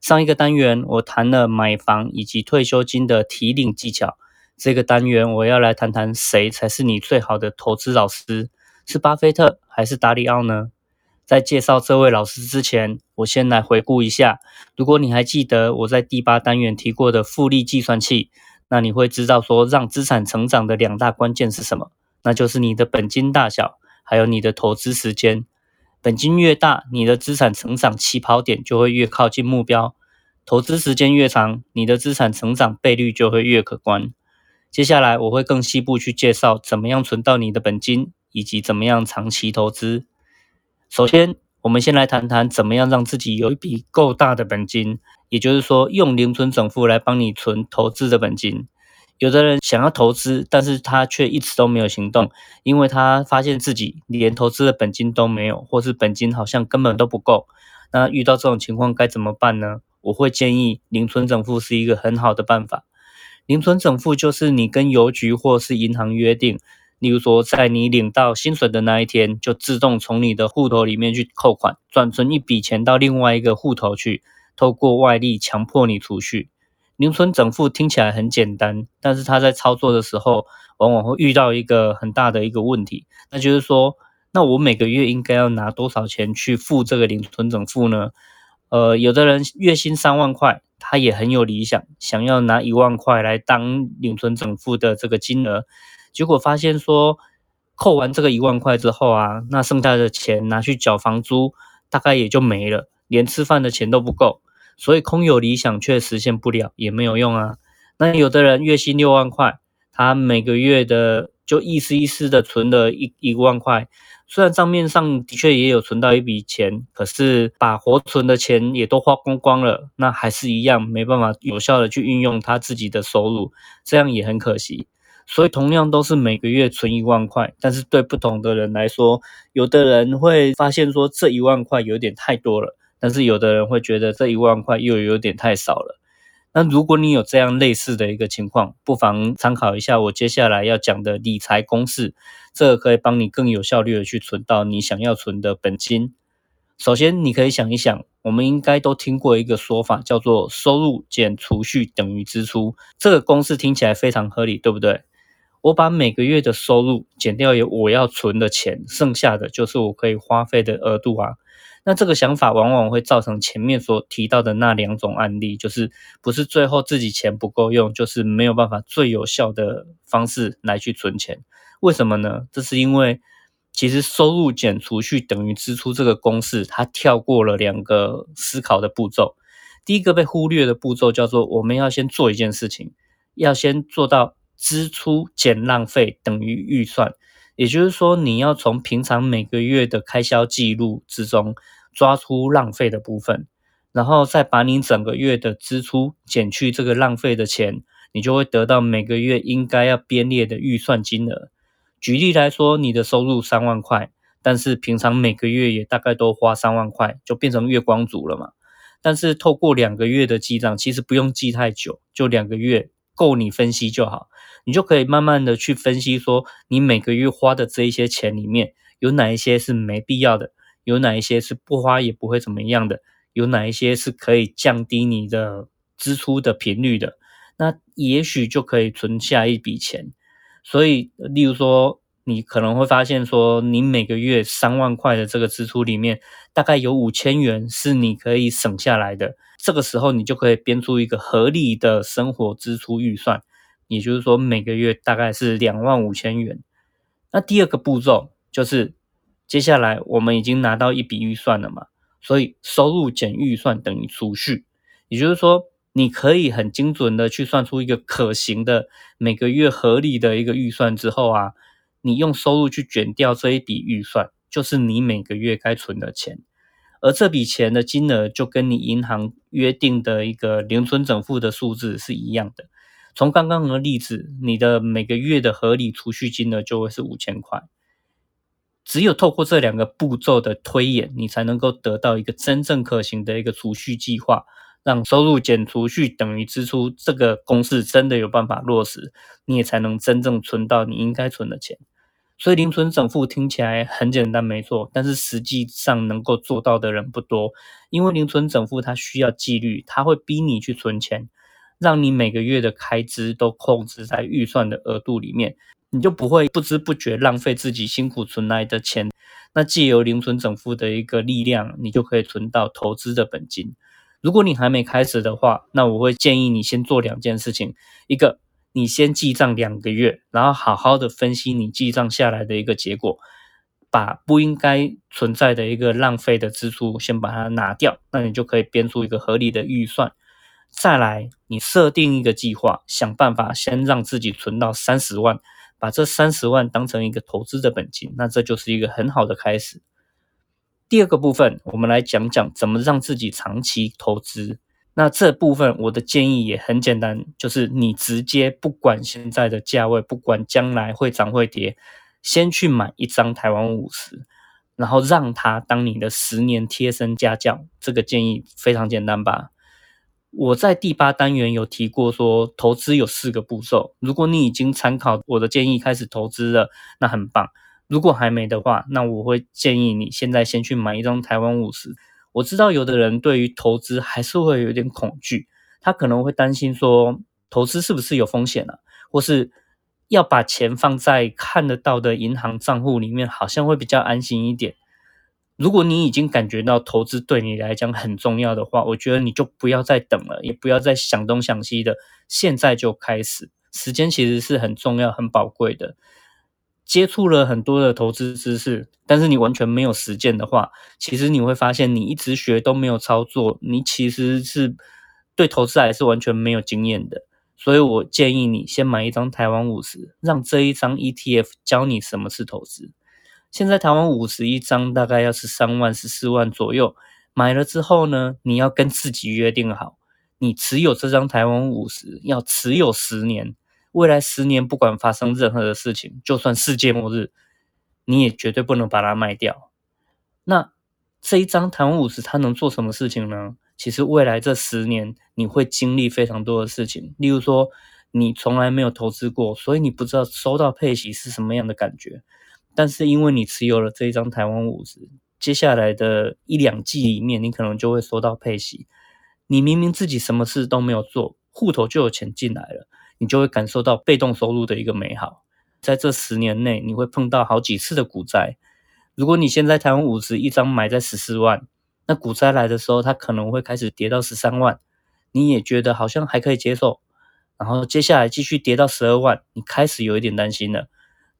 上一个单元我谈了买房以及退休金的提领技巧，这个单元我要来谈谈谁才是你最好的投资老师，是巴菲特还是达里奥呢？在介绍这位老师之前，我先来回顾一下。如果你还记得我在第八单元提过的复利计算器，那你会知道说让资产成长的两大关键是什么？那就是你的本金大小，还有你的投资时间。本金越大，你的资产成长起跑点就会越靠近目标；投资时间越长，你的资产成长倍率就会越可观。接下来我会更细部去介绍怎么样存到你的本金，以及怎么样长期投资。首先，我们先来谈谈怎么样让自己有一笔够大的本金，也就是说，用零存整付来帮你存投资的本金。有的人想要投资，但是他却一直都没有行动，因为他发现自己连投资的本金都没有，或是本金好像根本都不够。那遇到这种情况该怎么办呢？我会建议零存整付是一个很好的办法。零存整付就是你跟邮局或是银行约定，例如说在你领到薪水的那一天，就自动从你的户头里面去扣款，转存一笔钱到另外一个户头去，透过外力强迫你储蓄。零存整付听起来很简单，但是他在操作的时候，往往会遇到一个很大的一个问题，那就是说，那我每个月应该要拿多少钱去付这个零存整付呢？呃，有的人月薪三万块，他也很有理想，想要拿一万块来当零存整付的这个金额，结果发现说，扣完这个一万块之后啊，那剩下的钱拿去缴房租，大概也就没了，连吃饭的钱都不够。所以空有理想却实现不了也没有用啊。那有的人月薪六万块，他每个月的就一丝一丝的存了一一万块，虽然账面上的确也有存到一笔钱，可是把活存的钱也都花光光了，那还是一样没办法有效的去运用他自己的收入，这样也很可惜。所以同样都是每个月存一万块，但是对不同的人来说，有的人会发现说这一万块有点太多了。但是有的人会觉得这一万块又有点太少了。那如果你有这样类似的一个情况，不妨参考一下我接下来要讲的理财公式，这个可以帮你更有效率的去存到你想要存的本金。首先，你可以想一想，我们应该都听过一个说法，叫做收入减储蓄等于支出。这个公式听起来非常合理，对不对？我把每个月的收入减掉有我要存的钱，剩下的就是我可以花费的额度啊。那这个想法往往会造成前面所提到的那两种案例，就是不是最后自己钱不够用，就是没有办法最有效的方式来去存钱。为什么呢？这是因为其实收入减储蓄等于支出这个公式，它跳过了两个思考的步骤。第一个被忽略的步骤叫做我们要先做一件事情，要先做到支出减浪费等于预算。也就是说，你要从平常每个月的开销记录之中。抓出浪费的部分，然后再把你整个月的支出减去这个浪费的钱，你就会得到每个月应该要编列的预算金额。举例来说，你的收入三万块，但是平常每个月也大概都花三万块，就变成月光族了嘛。但是透过两个月的记账，其实不用记太久，就两个月够你分析就好，你就可以慢慢的去分析说，你每个月花的这一些钱里面，有哪一些是没必要的。有哪一些是不花也不会怎么样的？有哪一些是可以降低你的支出的频率的？那也许就可以存下一笔钱。所以，例如说，你可能会发现说，你每个月三万块的这个支出里面，大概有五千元是你可以省下来的。这个时候，你就可以编出一个合理的生活支出预算，也就是说，每个月大概是两万五千元。那第二个步骤就是。接下来我们已经拿到一笔预算了嘛，所以收入减预算等于储蓄，也就是说，你可以很精准的去算出一个可行的每个月合理的一个预算之后啊，你用收入去卷掉这一笔预算，就是你每个月该存的钱。而这笔钱的金额就跟你银行约定的一个零存整付的数字是一样的。从刚刚的例子，你的每个月的合理储蓄金额就会是五千块。只有透过这两个步骤的推演，你才能够得到一个真正可行的一个储蓄计划，让收入减储蓄等于支出这个公式真的有办法落实，你也才能真正存到你应该存的钱。所以零存整付听起来很简单，没错，但是实际上能够做到的人不多，因为零存整付它需要纪律，它会逼你去存钱，让你每个月的开支都控制在预算的额度里面。你就不会不知不觉浪费自己辛苦存来的钱。那借由零存整付的一个力量，你就可以存到投资的本金。如果你还没开始的话，那我会建议你先做两件事情：一个，你先记账两个月，然后好好的分析你记账下来的一个结果，把不应该存在的一个浪费的支出先把它拿掉，那你就可以编出一个合理的预算。再来，你设定一个计划，想办法先让自己存到三十万。把这三十万当成一个投资的本金，那这就是一个很好的开始。第二个部分，我们来讲讲怎么让自己长期投资。那这部分我的建议也很简单，就是你直接不管现在的价位，不管将来会涨会跌，先去买一张台湾五十，然后让它当你的十年贴身家教。这个建议非常简单吧？我在第八单元有提过，说投资有四个步骤。如果你已经参考我的建议开始投资了，那很棒。如果还没的话，那我会建议你现在先去买一张台湾五十。我知道有的人对于投资还是会有点恐惧，他可能会担心说，投资是不是有风险啊？或是要把钱放在看得到的银行账户里面，好像会比较安心一点。如果你已经感觉到投资对你来讲很重要的话，我觉得你就不要再等了，也不要再想东想西的，现在就开始。时间其实是很重要、很宝贵的。接触了很多的投资知识，但是你完全没有实践的话，其实你会发现你一直学都没有操作，你其实是对投资还是完全没有经验的。所以我建议你先买一张台湾五十，让这一张 ETF 教你什么是投资。现在台湾五十一张大概要十三万十四万左右，买了之后呢，你要跟自己约定好，你持有这张台湾五十要持有十年，未来十年不管发生任何的事情，就算世界末日，你也绝对不能把它卖掉。那这一张台湾五十它能做什么事情呢？其实未来这十年你会经历非常多的事情，例如说你从来没有投资过，所以你不知道收到配息是什么样的感觉。但是因为你持有了这一张台湾五十，接下来的一两季里面，你可能就会收到配息。你明明自己什么事都没有做，户头就有钱进来了，你就会感受到被动收入的一个美好。在这十年内，你会碰到好几次的股灾。如果你现在台湾五十一张买在十四万，那股灾来的时候，它可能会开始跌到十三万，你也觉得好像还可以接受。然后接下来继续跌到十二万，你开始有一点担心了。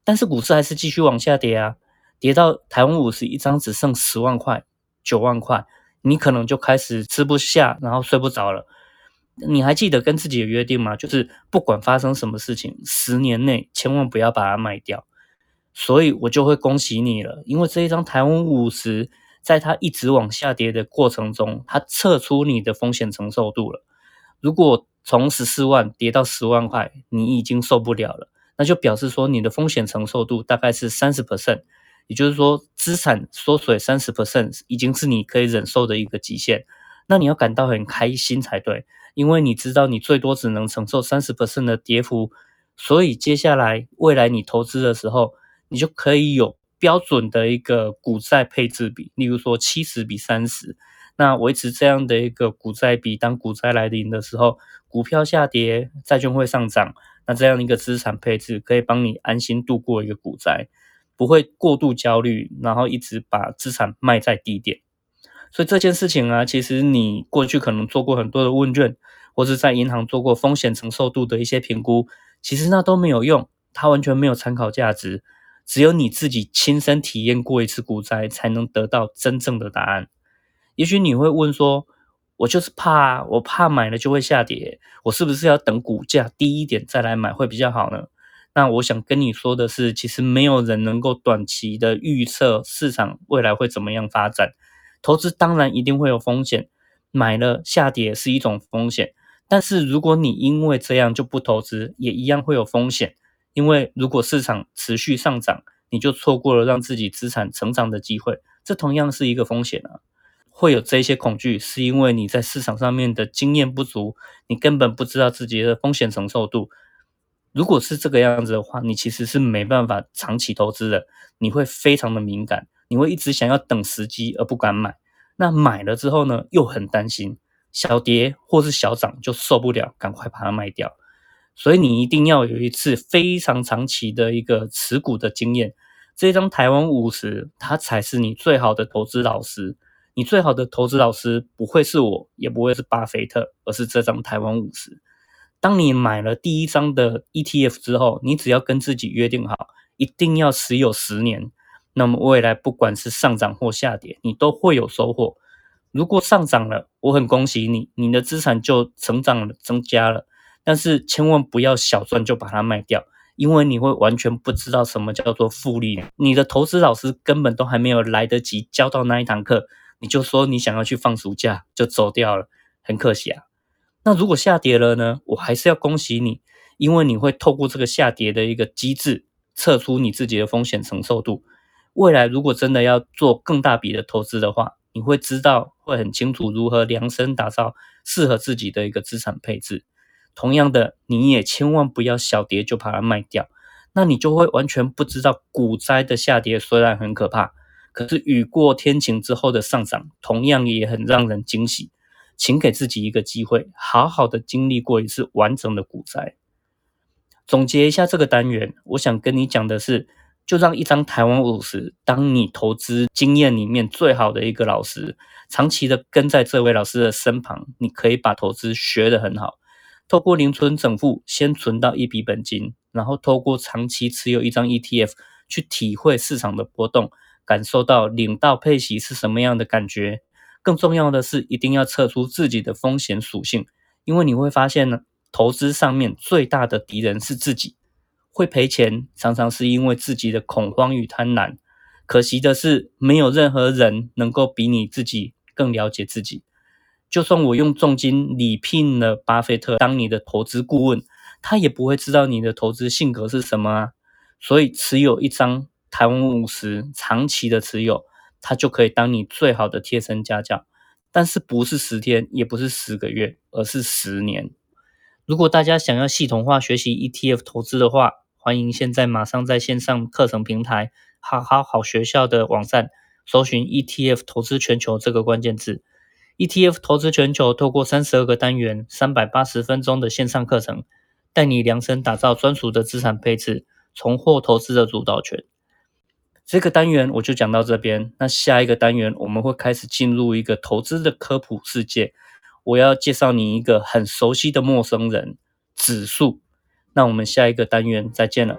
但是股市还是继续往下跌啊，跌到台湾五十一张只剩十万块、九万块，你可能就开始吃不下，然后睡不着了。你还记得跟自己的约定吗？就是不管发生什么事情，十年内千万不要把它卖掉。所以我就会恭喜你了，因为这一张台湾五十，在它一直往下跌的过程中，它测出你的风险承受度了。如果从十四万跌到十万块，你已经受不了了。那就表示说你的风险承受度大概是三十 percent，也就是说资产缩水三十 percent 已经是你可以忍受的一个极限。那你要感到很开心才对，因为你知道你最多只能承受三十 percent 的跌幅，所以接下来未来你投资的时候，你就可以有标准的一个股债配置比，例如说七十比三十，那维持这样的一个股债比，当股灾来临的时候，股票下跌，债券会上涨。那这样一个资产配置可以帮你安心度过一个股灾，不会过度焦虑，然后一直把资产卖在低点。所以这件事情啊，其实你过去可能做过很多的问卷，或是在银行做过风险承受度的一些评估，其实那都没有用，它完全没有参考价值。只有你自己亲身体验过一次股灾，才能得到真正的答案。也许你会问说，我就是怕，我怕买了就会下跌，我是不是要等股价低一点再来买会比较好呢？那我想跟你说的是，其实没有人能够短期的预测市场未来会怎么样发展，投资当然一定会有风险，买了下跌是一种风险。但是如果你因为这样就不投资，也一样会有风险。因为如果市场持续上涨，你就错过了让自己资产成长的机会，这同样是一个风险啊。会有这些恐惧，是因为你在市场上面的经验不足，你根本不知道自己的风险承受度。如果是这个样子的话，你其实是没办法长期投资的，你会非常的敏感，你会一直想要等时机而不敢买。那买了之后呢，又很担心小跌或是小涨就受不了，赶快把它卖掉。所以你一定要有一次非常长期的一个持股的经验，这张台湾五十，它才是你最好的投资老师。你最好的投资老师不会是我，也不会是巴菲特，而是这张台湾五十。当你买了第一张的 ETF 之后，你只要跟自己约定好，一定要持有十年，那么未来不管是上涨或下跌，你都会有收获。如果上涨了，我很恭喜你，你的资产就成长了，增加了。但是千万不要小赚就把它卖掉，因为你会完全不知道什么叫做复利。你的投资老师根本都还没有来得及教到那一堂课，你就说你想要去放暑假就走掉了，很可惜啊。那如果下跌了呢？我还是要恭喜你，因为你会透过这个下跌的一个机制，测出你自己的风险承受度。未来如果真的要做更大笔的投资的话，你会知道，会很清楚如何量身打造适合自己的一个资产配置。同样的，你也千万不要小跌就把它卖掉，那你就会完全不知道股灾的下跌虽然很可怕，可是雨过天晴之后的上涨同样也很让人惊喜。请给自己一个机会，好好的经历过一次完整的股灾。总结一下这个单元，我想跟你讲的是，就让一张台湾五十当你投资经验里面最好的一个老师，长期的跟在这位老师的身旁，你可以把投资学得很好。透过零存整付，先存到一笔本金，然后透过长期持有一张 ETF，去体会市场的波动，感受到领到配息是什么样的感觉。更重要的是，一定要测出自己的风险属性，因为你会发现呢，投资上面最大的敌人是自己，会赔钱常常是因为自己的恐慌与贪婪。可惜的是，没有任何人能够比你自己更了解自己。就算我用重金礼聘了巴菲特当你的投资顾问，他也不会知道你的投资性格是什么啊。所以，持有一张台湾五十，长期的持有。它就可以当你最好的贴身家教，但是不是十天，也不是十个月，而是十年。如果大家想要系统化学习 ETF 投资的话，欢迎现在马上在线上课程平台好好好学校的网站搜寻 ETF 投资全球这个关键字。ETF 投资全球透过三十二个单元、三百八十分钟的线上课程，带你量身打造专属的资产配置，重获投资的主导权。这个单元我就讲到这边，那下一个单元我们会开始进入一个投资的科普世界。我要介绍你一个很熟悉的陌生人——指数。那我们下一个单元再见了。